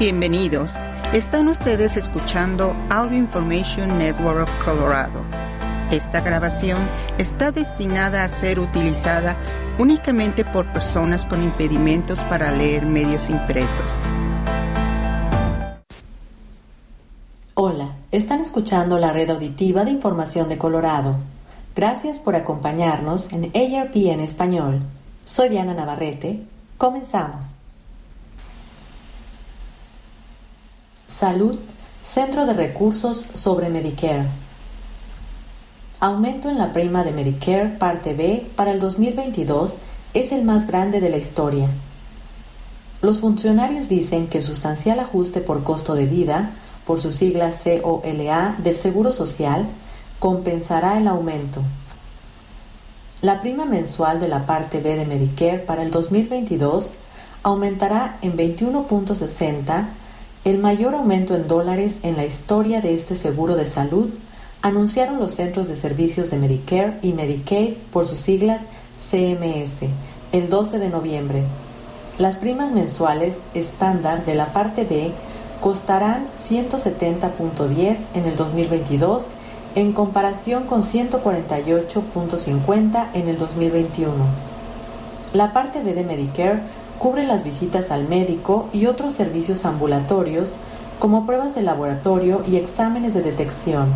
Bienvenidos. Están ustedes escuchando Audio Information Network of Colorado. Esta grabación está destinada a ser utilizada únicamente por personas con impedimentos para leer medios impresos. Hola, están escuchando la red auditiva de información de Colorado. Gracias por acompañarnos en ARP en español. Soy Diana Navarrete. Comenzamos. Salud, Centro de Recursos sobre Medicare. Aumento en la prima de Medicare Parte B para el 2022 es el más grande de la historia. Los funcionarios dicen que el sustancial ajuste por costo de vida, por sus siglas COLA, del Seguro Social, compensará el aumento. La prima mensual de la parte B de Medicare para el 2022 aumentará en 21.60 el mayor aumento en dólares en la historia de este seguro de salud, anunciaron los Centros de Servicios de Medicare y Medicaid por sus siglas CMS el 12 de noviembre. Las primas mensuales estándar de la parte B costarán 170.10 en el 2022 en comparación con 148.50 en el 2021. La parte B de Medicare cubre las visitas al médico y otros servicios ambulatorios como pruebas de laboratorio y exámenes de detección.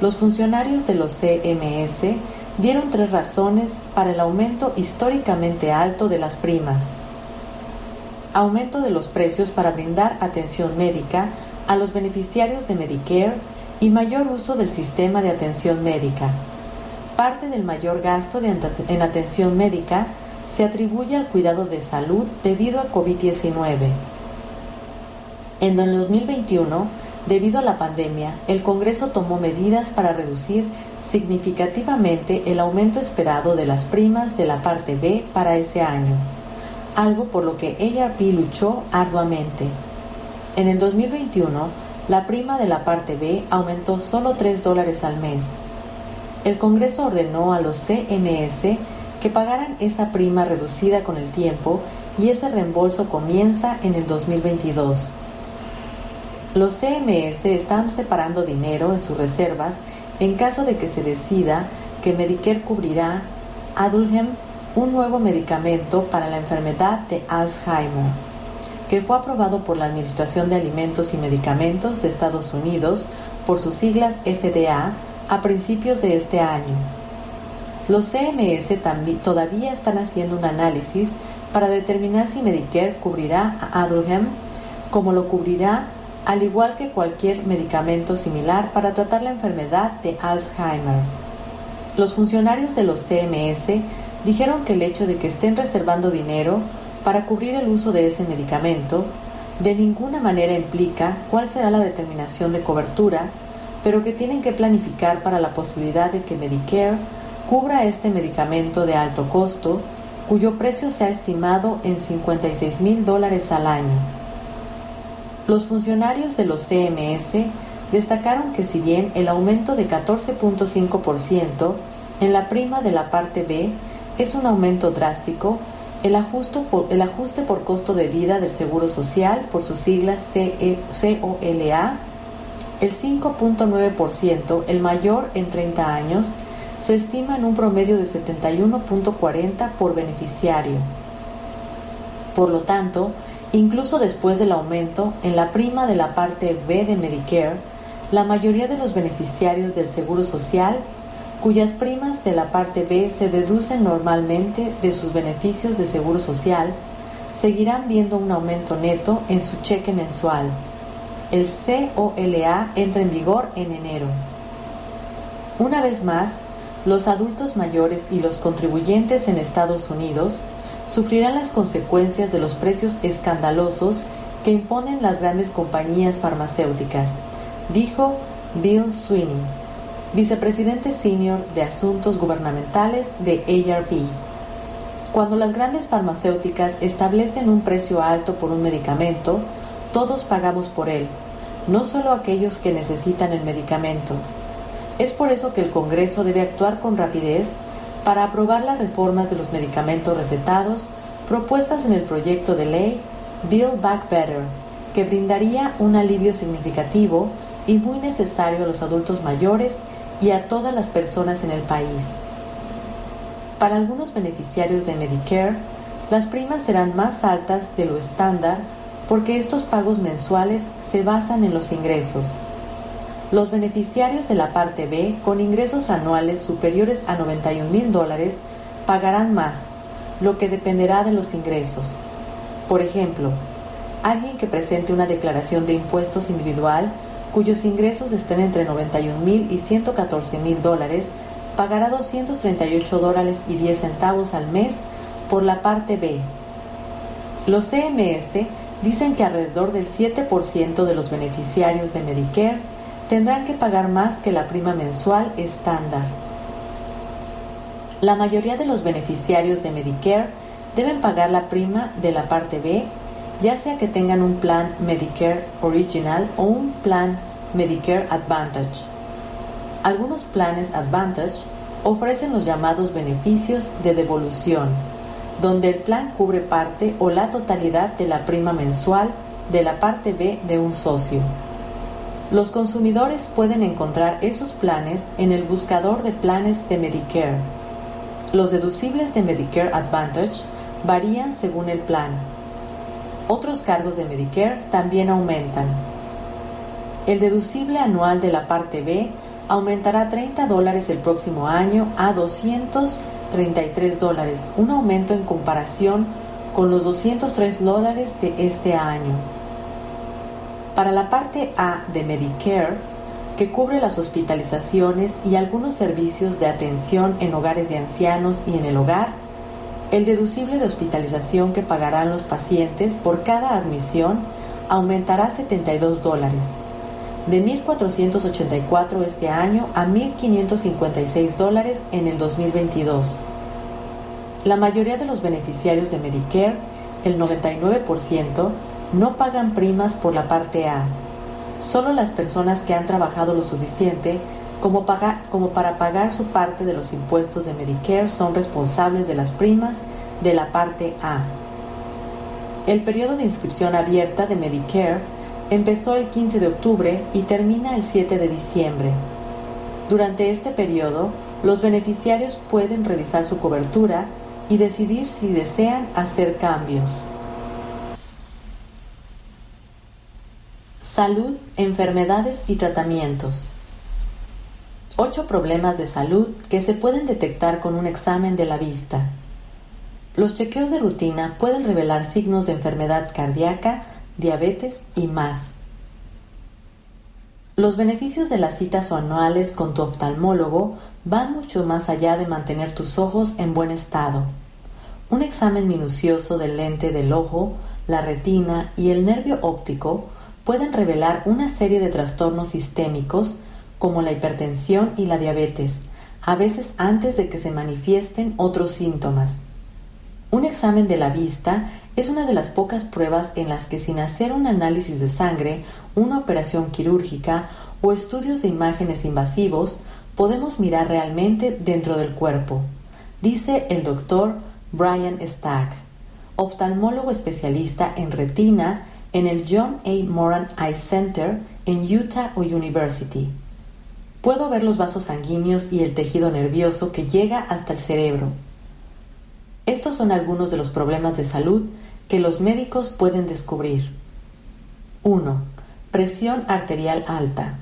Los funcionarios de los CMS dieron tres razones para el aumento históricamente alto de las primas. Aumento de los precios para brindar atención médica a los beneficiarios de Medicare y mayor uso del sistema de atención médica. Parte del mayor gasto en atención médica se atribuye al cuidado de salud debido a COVID-19. En el 2021, debido a la pandemia, el Congreso tomó medidas para reducir significativamente el aumento esperado de las primas de la parte B para ese año, algo por lo que ARP luchó arduamente. En el 2021, la prima de la parte B aumentó solo 3 dólares al mes. El Congreso ordenó a los CMS que pagaran esa prima reducida con el tiempo y ese reembolso comienza en el 2022. Los CMS están separando dinero en sus reservas en caso de que se decida que Medicare cubrirá Adulhem, un nuevo medicamento para la enfermedad de Alzheimer, que fue aprobado por la Administración de Alimentos y Medicamentos de Estados Unidos por sus siglas FDA a principios de este año. Los CMS todavía están haciendo un análisis para determinar si Medicare cubrirá a Adulhem como lo cubrirá al igual que cualquier medicamento similar para tratar la enfermedad de Alzheimer. Los funcionarios de los CMS dijeron que el hecho de que estén reservando dinero para cubrir el uso de ese medicamento de ninguna manera implica cuál será la determinación de cobertura, pero que tienen que planificar para la posibilidad de que Medicare cubra este medicamento de alto costo, cuyo precio se ha estimado en 56 mil dólares al año. Los funcionarios de los CMS destacaron que si bien el aumento de 14.5% en la prima de la parte B es un aumento drástico, el ajuste, por, costo de vida del Seguro Social, por sus siglas COLA, el 5.9%, el mayor en 30 años, se estima en un promedio de 71.40 por beneficiario. Por lo tanto, incluso después del aumento en la prima de la parte B de Medicare, la mayoría de los beneficiarios del Seguro Social, cuyas primas de la parte B se deducen normalmente de sus beneficios de Seguro Social, seguirán viendo un aumento neto en su cheque mensual. El COLA entra en vigor en enero. Una vez más, los adultos mayores y los contribuyentes en Estados Unidos sufrirán las consecuencias de los precios escandalosos que imponen las grandes compañías farmacéuticas, dijo Bill Sweeney, vicepresidente senior de Asuntos Gubernamentales de ARP. Cuando las grandes farmacéuticas establecen un precio alto por un medicamento, todos pagamos por él, no solo aquellos que necesitan el medicamento, es por eso que el Congreso debe actuar con rapidez para aprobar las reformas de los medicamentos recetados propuestas en el proyecto de ley Build Back Better, que brindaría un alivio significativo y muy necesario a los adultos mayores y a todas las personas en el país. Para algunos beneficiarios de Medicare, las primas serán más altas de lo estándar porque estos pagos mensuales se basan en los ingresos. Los beneficiarios de la parte B con ingresos anuales superiores a 91 mil dólares pagarán más, lo que dependerá de los ingresos. Por ejemplo, alguien que presente una declaración de impuestos individual cuyos ingresos estén entre 91 mil y 114 mil dólares pagará 238 dólares y 10 centavos al mes por la parte B. Los CMS dicen que alrededor del 7% de los beneficiarios de Medicare tendrán que pagar más que la prima mensual estándar. La mayoría de los beneficiarios de Medicare deben pagar la prima de la parte B, ya sea que tengan un plan Medicare Original o un plan Medicare Advantage. Algunos planes Advantage ofrecen los llamados beneficios de devolución, donde el plan cubre parte o la totalidad de la prima mensual de la parte B de un socio. Los consumidores pueden encontrar esos planes en el buscador de planes de Medicare. Los deducibles de Medicare Advantage varían según el plan. Otros cargos de Medicare también aumentan. El deducible anual de la parte B aumentará 30 dólares el próximo año a 233 dólares, un aumento en comparación con los 203 dólares de este año. Para la parte A de Medicare, que cubre las hospitalizaciones y algunos servicios de atención en hogares de ancianos y en el hogar, el deducible de hospitalización que pagarán los pacientes por cada admisión aumentará 72 dólares, de 1.484 este año a 1.556 dólares en el 2022. La mayoría de los beneficiarios de Medicare, el 99%, no pagan primas por la parte A. Solo las personas que han trabajado lo suficiente como, para pagar su parte de los impuestos de Medicare son responsables de las primas de la parte A. El periodo de inscripción abierta de Medicare empezó el 15 de octubre y termina el 7 de diciembre. Durante este periodo, los beneficiarios pueden revisar su cobertura y decidir si desean hacer cambios. Salud, enfermedades y tratamientos. Ocho problemas de salud que se pueden detectar con un examen de la vista. Los chequeos de rutina pueden revelar signos de enfermedad cardíaca, diabetes y más. Los beneficios de las citas anuales con tu oftalmólogo van mucho más allá de mantener tus ojos en buen estado. Un examen minucioso del lente del ojo, la retina y el nervio óptico pueden revelar una serie de trastornos sistémicos como la hipertensión y la diabetes, a veces antes de que se manifiesten otros síntomas. Un examen de la vista es una de las pocas pruebas en las que sin hacer un análisis de sangre, una operación quirúrgica o estudios de imágenes invasivos, podemos mirar realmente dentro del cuerpo, dice el doctor Brian Stack, oftalmólogo especialista en retina en el John A. Moran Eye Center en Utah University. Puedo ver los vasos sanguíneos y el tejido nervioso que llega hasta el cerebro. Estos son algunos de los problemas de salud que los médicos pueden descubrir. 1. Presión arterial alta.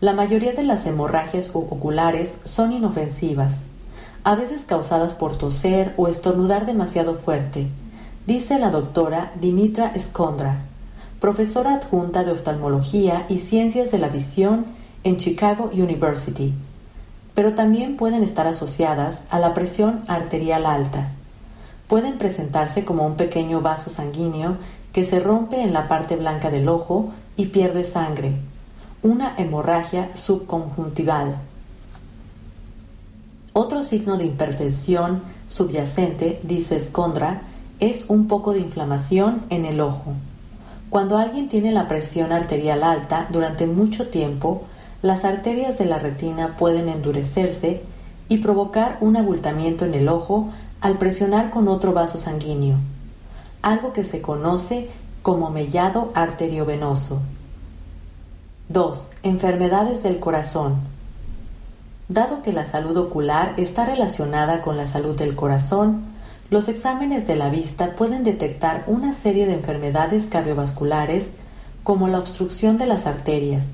La mayoría de las hemorragias oculares son inofensivas, a veces causadas por toser o estornudar demasiado fuerte dice la doctora Dimitra Skondra, profesora adjunta de oftalmología y ciencias de la visión en Chicago University, pero también pueden estar asociadas a la presión arterial alta. Pueden presentarse como un pequeño vaso sanguíneo que se rompe en la parte blanca del ojo y pierde sangre, una hemorragia subconjuntival. Otro signo de hipertensión subyacente, dice Skondra, es un poco de inflamación en el ojo. Cuando alguien tiene la presión arterial alta durante mucho tiempo, las arterias de la retina pueden endurecerse y provocar un abultamiento en el ojo al presionar con otro vaso sanguíneo, algo que se conoce como mellado arteriovenoso. 2. Enfermedades del corazón. Dado que la salud ocular está relacionada con la salud del corazón, los exámenes de la vista pueden detectar una serie de enfermedades cardiovasculares como la obstrucción de las arterias,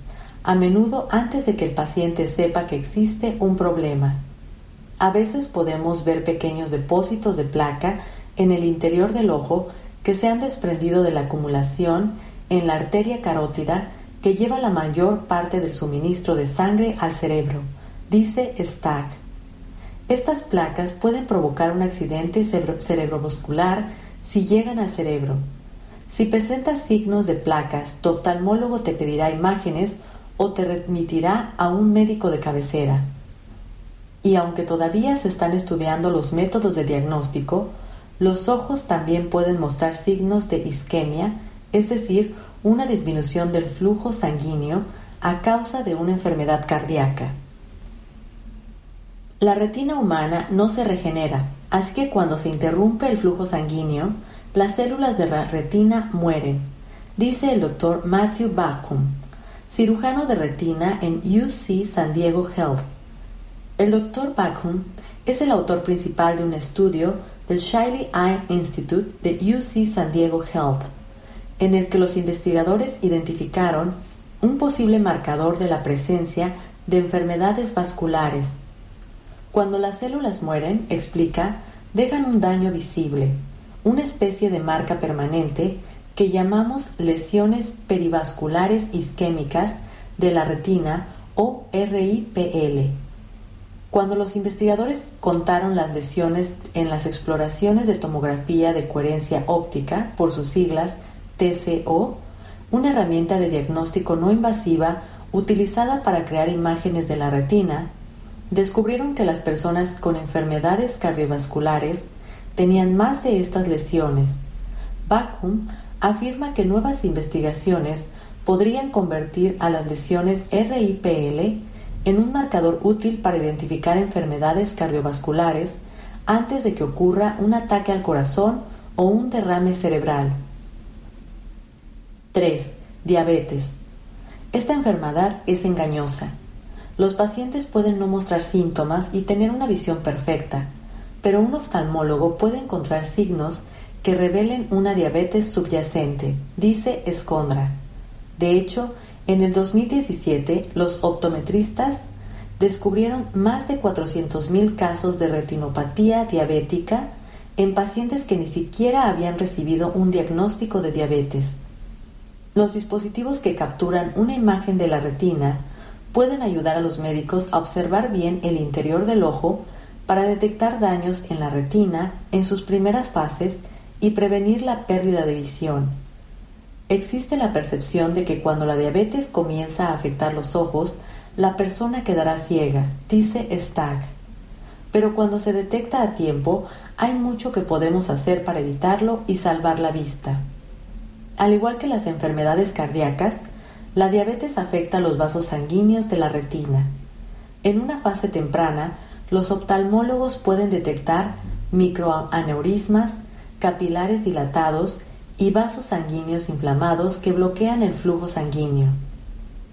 a menudo antes de que el paciente sepa que existe un problema. A veces podemos ver pequeños depósitos de placa en el interior del ojo que se han desprendido de la acumulación en la arteria carótida que lleva la mayor parte del suministro de sangre al cerebro, dice Stack. Estas placas pueden provocar un accidente cerebrovascular si llegan al cerebro. Si presentas signos de placas, tu oftalmólogo te pedirá imágenes o te remitirá a un médico de cabecera. Y aunque todavía se están estudiando los métodos de diagnóstico, los ojos también pueden mostrar signos de isquemia, es decir, una disminución del flujo sanguíneo a causa de una enfermedad cardíaca. La retina humana no se regenera, así que cuando se interrumpe el flujo sanguíneo, las células de la retina mueren, dice el doctor Matthew Backum, cirujano de retina en UC San Diego Health. El doctor Backum es el autor principal de un estudio del Shiley Eye Institute de UC San Diego Health, en el que los investigadores identificaron un posible marcador de la presencia de enfermedades vasculares. Cuando las células mueren, explica, dejan un daño visible, una especie de marca permanente que llamamos lesiones perivasculares isquémicas de la retina o RIPL. Cuando los investigadores contaron las lesiones en las exploraciones de tomografía de coherencia óptica, por sus siglas TCO, una herramienta de diagnóstico no invasiva utilizada para crear imágenes de la retina, descubrieron que las personas con enfermedades cardiovasculares tenían más de estas lesiones. Bacum afirma que nuevas investigaciones podrían convertir a las lesiones RIPL en un marcador útil para identificar enfermedades cardiovasculares antes de que ocurra un ataque al corazón o un derrame cerebral. 3. Diabetes. Esta enfermedad es engañosa. Los pacientes pueden no mostrar síntomas y tener una visión perfecta, pero un oftalmólogo puede encontrar signos que revelen una diabetes subyacente, dice Escondra. De hecho, en el 2017 los optometristas descubrieron más de 400.000 casos de retinopatía diabética en pacientes que ni siquiera habían recibido un diagnóstico de diabetes. Los dispositivos que capturan una imagen de la retina pueden ayudar a los médicos a observar bien el interior del ojo para detectar daños en la retina en sus primeras fases y prevenir la pérdida de visión. Existe la percepción de que cuando la diabetes comienza a afectar los ojos, la persona quedará ciega, dice Stagg. Pero cuando se detecta a tiempo, hay mucho que podemos hacer para evitarlo y salvar la vista. Al igual que las enfermedades cardíacas, la diabetes afecta los vasos sanguíneos de la retina. En una fase temprana, los oftalmólogos pueden detectar microaneurismas, capilares dilatados y vasos sanguíneos inflamados que bloquean el flujo sanguíneo.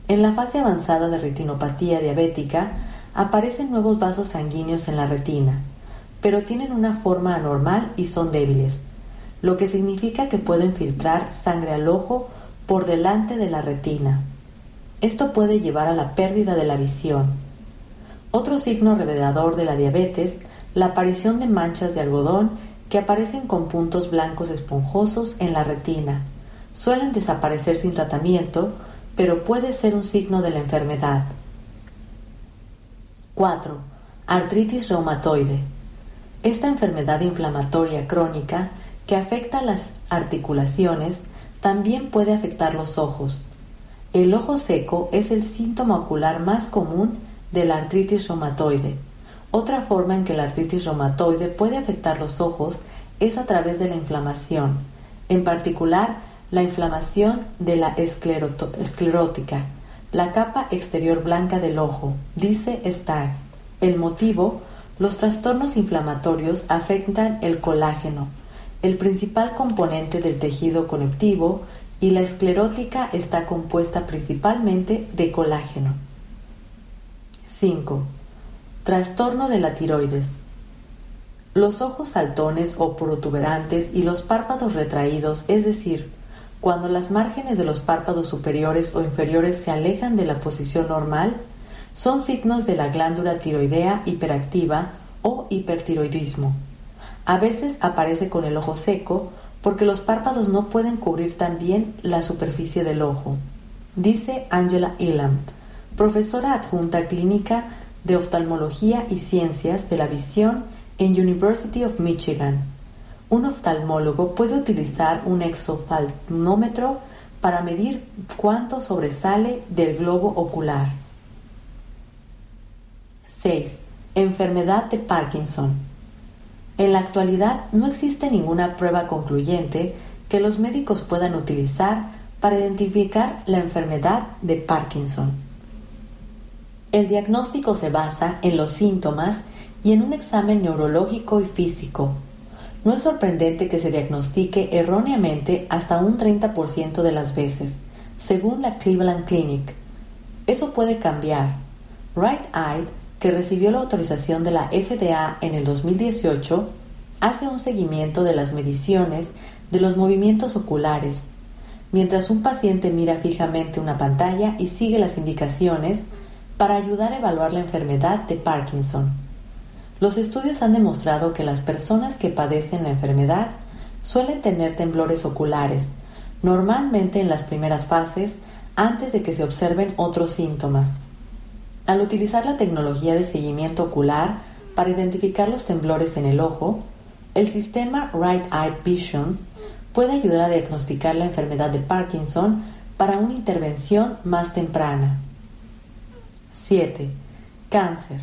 En la fase avanzada de retinopatía diabética aparecen nuevos vasos sanguíneos en la retina, pero tienen una forma anormal y son débiles, lo que significa que pueden filtrar sangre al ojo por delante de la retina. Esto puede llevar a la pérdida de la visión. Otro signo revelador de la diabetes, la aparición de manchas de algodón que aparecen con puntos blancos esponjosos en la retina. Suelen desaparecer sin tratamiento, pero puede ser un signo de la enfermedad. 4. Artritis reumatoide. Esta enfermedad inflamatoria crónica que afecta las articulaciones también puede afectar los ojos. El ojo seco es el síntoma ocular más común de la artritis reumatoide. Otra forma en que la artritis reumatoide puede afectar los ojos es a través de la inflamación, en particular la inflamación de la esclerótica, la capa exterior blanca del ojo, dice Stagg. El motivo, los trastornos inflamatorios afectan el colágeno, el principal componente del tejido conectivo y la esclerótica está compuesta principalmente de colágeno. 5. Trastorno de la tiroides. Los ojos saltones o protuberantes y los párpados retraídos, es decir, cuando las márgenes de los párpados superiores o inferiores se alejan de la posición normal, son signos de la glándula tiroidea hiperactiva o hipertiroidismo. A veces aparece con el ojo seco porque los párpados no pueden cubrir tan bien la superficie del ojo, dice Angela Elam, profesora adjunta clínica de oftalmología y ciencias de la visión en University of Michigan. Un oftalmólogo puede utilizar un exofalmómetro para medir cuánto sobresale del globo ocular. 6. Enfermedad de Parkinson. En la actualidad no existe ninguna prueba concluyente que los médicos puedan utilizar para identificar la enfermedad de Parkinson. El diagnóstico se basa en los síntomas y en un examen neurológico y físico. No es sorprendente que se diagnostique erróneamente hasta un 30% de las veces, según la Cleveland Clinic. Eso puede cambiar. Right Eye que recibió la autorización de la FDA en el 2018, hace un seguimiento de las mediciones de los movimientos oculares, mientras un paciente mira fijamente una pantalla y sigue las indicaciones para ayudar a evaluar la enfermedad de Parkinson. Los estudios han demostrado que las personas que padecen la enfermedad suelen tener temblores oculares, normalmente en las primeras fases antes de que se observen otros síntomas. Al utilizar la tecnología de seguimiento ocular para identificar los temblores en el ojo, el sistema Right Eye Vision puede ayudar a diagnosticar la enfermedad de Parkinson para una intervención más temprana. 7. Cáncer.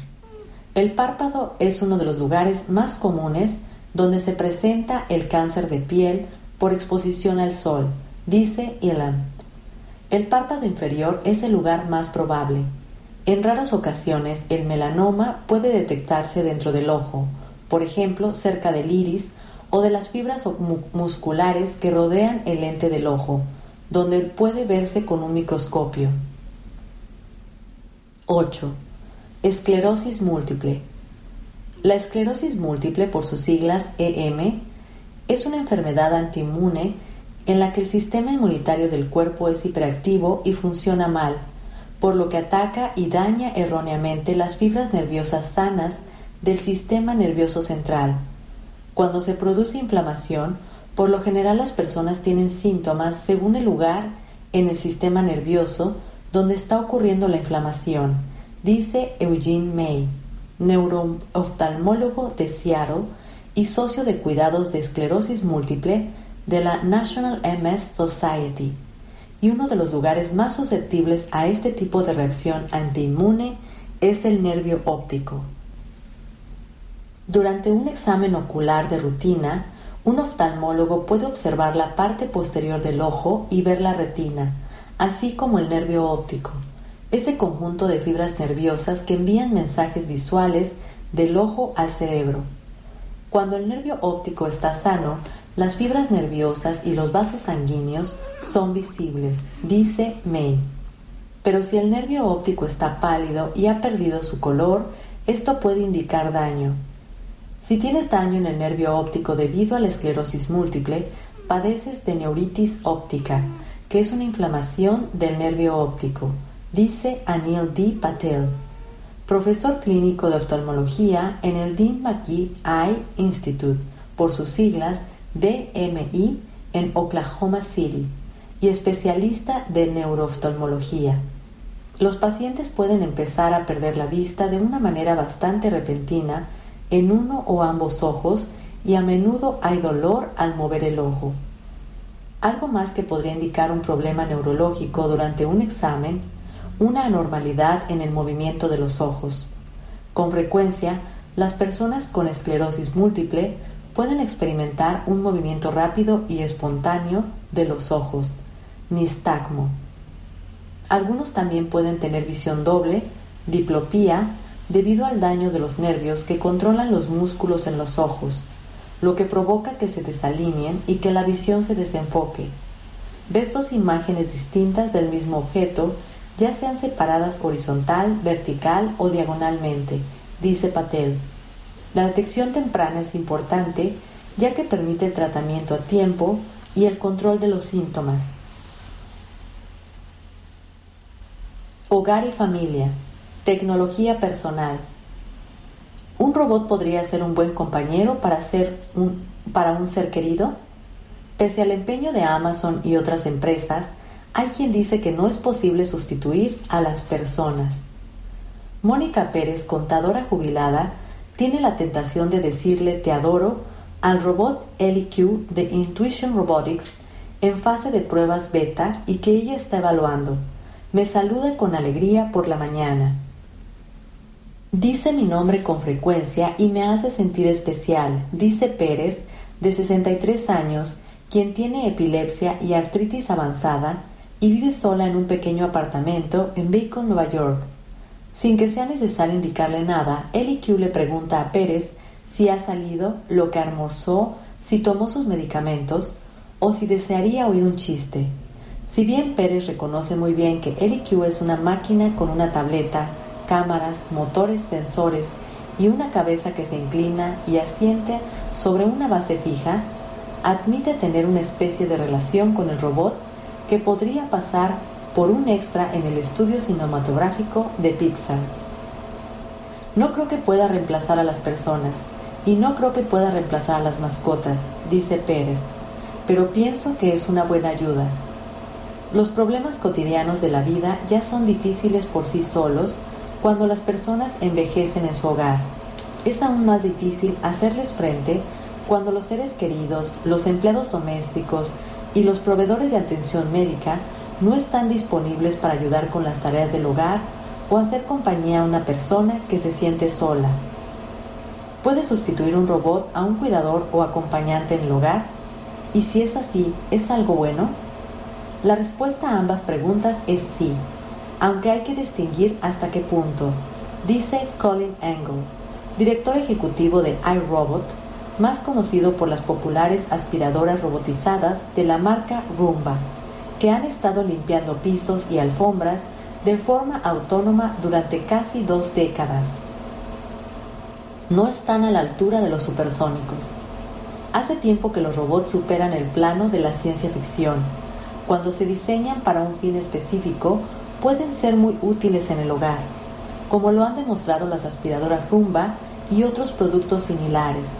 El párpado es uno de los lugares más comunes donde se presenta el cáncer de piel por exposición al sol, dice Elam. El párpado inferior es el lugar más probable, en raras ocasiones, el melanoma puede detectarse dentro del ojo, por ejemplo, cerca del iris o de las fibras musculares que rodean el lente del ojo, donde puede verse con un microscopio. 8. Esclerosis múltiple. La esclerosis múltiple, por sus siglas EM, es una enfermedad antiinmune en la que el sistema inmunitario del cuerpo es hiperactivo y funciona mal por lo que ataca y daña erróneamente las fibras nerviosas sanas del sistema nervioso central. Cuando se produce inflamación, por lo general las personas tienen síntomas según el lugar en el sistema nervioso donde está ocurriendo la inflamación, dice Eugene May, neurooftalmólogo de Seattle y socio de cuidados de esclerosis múltiple de la National MS Society y uno de los lugares más susceptibles a este tipo de reacción antiinmune es el nervio óptico. Durante un examen ocular de rutina, un oftalmólogo puede observar la parte posterior del ojo y ver la retina, así como el nervio óptico, ese conjunto de fibras nerviosas que envían mensajes visuales del ojo al cerebro. Cuando el nervio óptico está sano, las fibras nerviosas y los vasos sanguíneos son visibles, dice May. Pero si el nervio óptico está pálido y ha perdido su color, esto puede indicar daño. Si tienes daño en el nervio óptico debido a la esclerosis múltiple, padeces de neuritis óptica, que es una inflamación del nervio óptico, dice Anil D. Patel, profesor clínico de oftalmología en el Dean McGee Eye Institute, por sus siglas DMI en Oklahoma City y especialista de neurooftalmología. Los pacientes pueden empezar a perder la vista de una manera bastante repentina en uno o ambos ojos y a menudo hay dolor al mover el ojo. Algo más que podría indicar un problema neurológico durante un examen, una anormalidad en el movimiento de los ojos. Con frecuencia, las personas con esclerosis múltiple pueden experimentar un movimiento rápido y espontáneo de los ojos, nistagmo. Algunos también pueden tener visión doble, diplopía, debido al daño de los nervios que controlan los músculos en los ojos, lo que provoca que se desalineen y que la visión se desenfoque. Ves dos imágenes distintas del mismo objeto, ya sean separadas horizontal, vertical o diagonalmente, dice Patel. La detección temprana es importante ya que permite el tratamiento a tiempo y el control de los síntomas. Hogar y familia. Tecnología personal. ¿Un robot podría ser un buen compañero para, ser un, para un ser querido? Pese al empeño de Amazon y otras empresas, hay quien dice que no es posible sustituir a las personas. Mónica Pérez, contadora jubilada, tiene la tentación de decirle te adoro al robot LQ de Intuition Robotics en fase de pruebas beta y que ella está evaluando. Me saluda con alegría por la mañana. Dice mi nombre con frecuencia y me hace sentir especial, dice Pérez, de 63 años, quien tiene epilepsia y artritis avanzada y vive sola en un pequeño apartamento en Bacon, Nueva York. Sin que sea necesario indicarle nada, LQ le pregunta a Pérez si ha salido, lo que almorzó, si tomó sus medicamentos o si desearía oír un chiste. Si bien Pérez reconoce muy bien que LQ es una máquina con una tableta, cámaras, motores, sensores y una cabeza que se inclina y asiente sobre una base fija, admite tener una especie de relación con el robot que podría pasar por un extra en el estudio cinematográfico de Pixar. No creo que pueda reemplazar a las personas y no creo que pueda reemplazar a las mascotas, dice Pérez, pero pienso que es una buena ayuda. Los problemas cotidianos de la vida ya son difíciles por sí solos cuando las personas envejecen en su hogar. Es aún más difícil hacerles frente cuando los seres queridos, los empleados domésticos y los proveedores de atención médica no están disponibles para ayudar con las tareas del hogar o hacer compañía a una persona que se siente sola. ¿Puede sustituir un robot a un cuidador o acompañante en el hogar? Y si es así, ¿es algo bueno? La respuesta a ambas preguntas es sí, aunque hay que distinguir hasta qué punto, dice Colin Angle, director ejecutivo de iRobot, más conocido por las populares aspiradoras robotizadas de la marca Roomba, que han estado limpiando pisos y alfombras de forma autónoma durante casi dos décadas. No están a la altura de los supersónicos. Hace tiempo que los robots superan el plano de la ciencia ficción. Cuando se diseñan para un fin específico, pueden ser muy útiles en el hogar, como lo han demostrado las aspiradoras Roomba y otros productos similares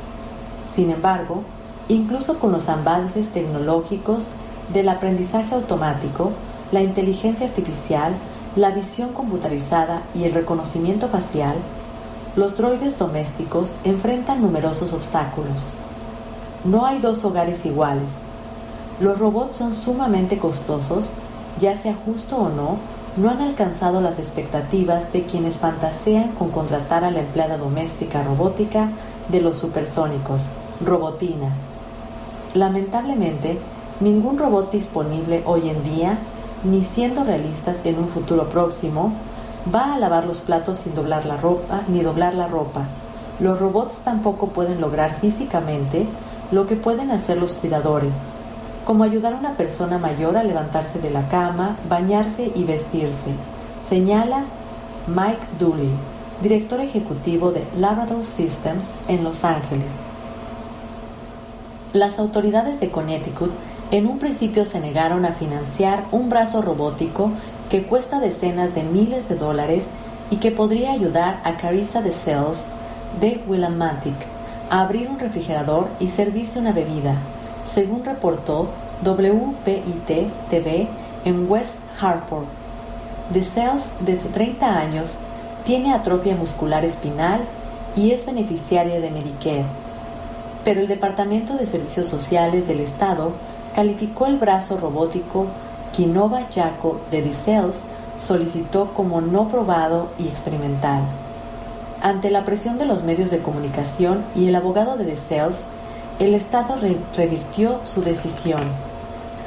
sin embargo, incluso con los avances tecnológicos del aprendizaje automático, la inteligencia artificial, la visión computarizada y el reconocimiento facial, los droides domésticos enfrentan numerosos obstáculos. No hay dos hogares iguales. Los robots son sumamente costosos, ya sea justo o no, no han alcanzado las expectativas de quienes fantasean con contratar a la empleada doméstica robótica de los supersónicos Robotina. Lamentablemente, ningún robot disponible hoy en día, ni siendo realistas en un futuro próximo, va a lavar los platos sin doblar la ropa ni doblar la ropa. Los robots tampoco pueden lograr físicamente lo que pueden hacer los cuidadores, como ayudar a una persona mayor a levantarse de la cama, bañarse y vestirse, señala Mike Dooley, director ejecutivo de Labrador Systems en Los Ángeles. Las autoridades de Connecticut en un principio se negaron a financiar un brazo robótico que cuesta decenas de miles de dólares y que podría ayudar a Carissa de Cells de Willimantic a abrir un refrigerador y servirse una bebida, según reportó WPIT TV en West Hartford. De Cells, de 30 años, tiene atrofia muscular espinal y es beneficiaria de Medicare pero el Departamento de Servicios Sociales del Estado calificó el brazo robótico Kinova Yaco de DeSales solicitó como no probado y experimental. Ante la presión de los medios de comunicación y el abogado de DeSales, el Estado revirtió su decisión.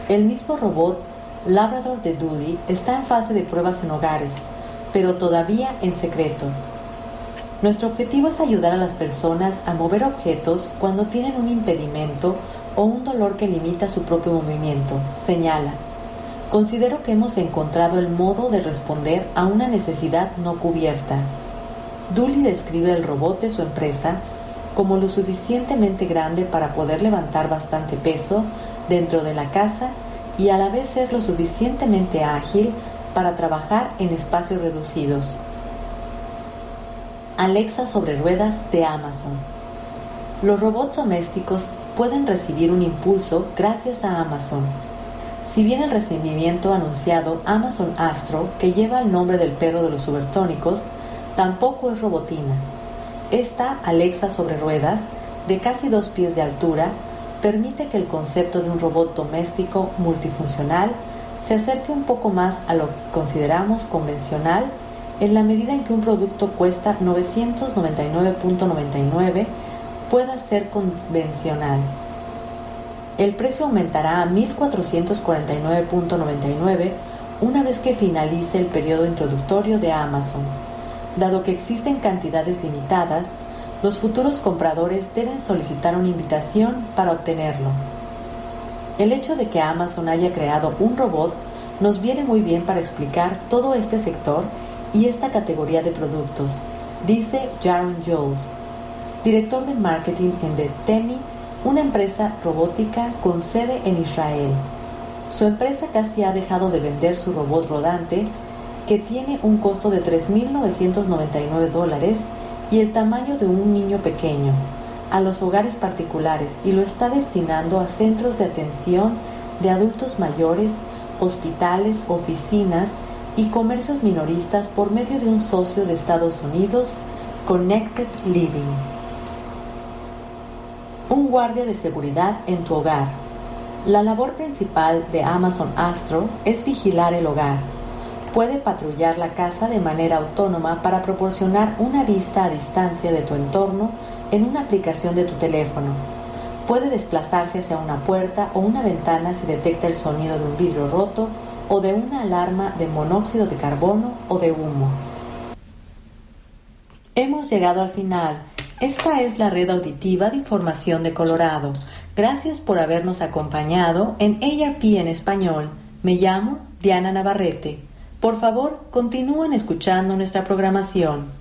El mismo robot Labrador de Doody está en fase de pruebas en hogares, pero todavía en secreto. Nuestro objetivo es ayudar a las personas a mover objetos cuando tienen un impedimento o un dolor que limita su propio movimiento, señala. Considero que hemos encontrado el modo de responder a una necesidad no cubierta. Dooley describe el robot de su empresa como lo suficientemente grande para poder levantar bastante peso dentro de la casa y a la vez ser lo suficientemente ágil para trabajar en espacios reducidos. Alexa sobre ruedas de Amazon. Los robots domésticos pueden recibir un impulso gracias a Amazon si bien el recibimiento anunciado Amazon Astro, que lleva el nombre del perro de los supertónicos, tampoco es robotina. Esta Alexa sobre ruedas, de casi dos pies de altura, permite que el concepto de un robot doméstico multifuncional se acerque un poco más a lo que consideramos convencional en la medida en que un producto cuesta 999.99 pueda ser convencional el precio aumentará a 1.449.99 una vez que finalice el periodo introductorio de Amazon. Dado que existen cantidades limitadas, los futuros compradores deben solicitar una invitación para obtenerlo. El hecho de que Amazon haya creado un robot nos viene muy bien para explicar todo este sector y esta categoría de productos, dice Jaron Jules, director de marketing en Temi una empresa robótica con sede en Israel. Su empresa casi ha dejado de vender su robot rodante, que tiene un costo de 3.999 dólares y el tamaño de un niño pequeño, a los hogares particulares y lo está destinando a centros de atención de adultos mayores, hospitales, oficinas y comercios minoristas por medio de un socio de Estados Unidos, Connected Living. Un guardia de seguridad en tu hogar. La labor principal de Amazon Astro es vigilar el hogar. Puede patrullar la casa de manera autónoma para proporcionar una vista a distancia de tu entorno en una aplicación de tu teléfono. Puede desplazarse hacia una puerta o una ventana si detecta el sonido de un vidrio roto o de una alarma de monóxido de carbono o de humo. Hemos llegado al final esta es la red auditiva de información de Colorado. Gracias por habernos acompañado en ARP en español. Me llamo Diana Navarrete. Por favor, continúen escuchando nuestra programación.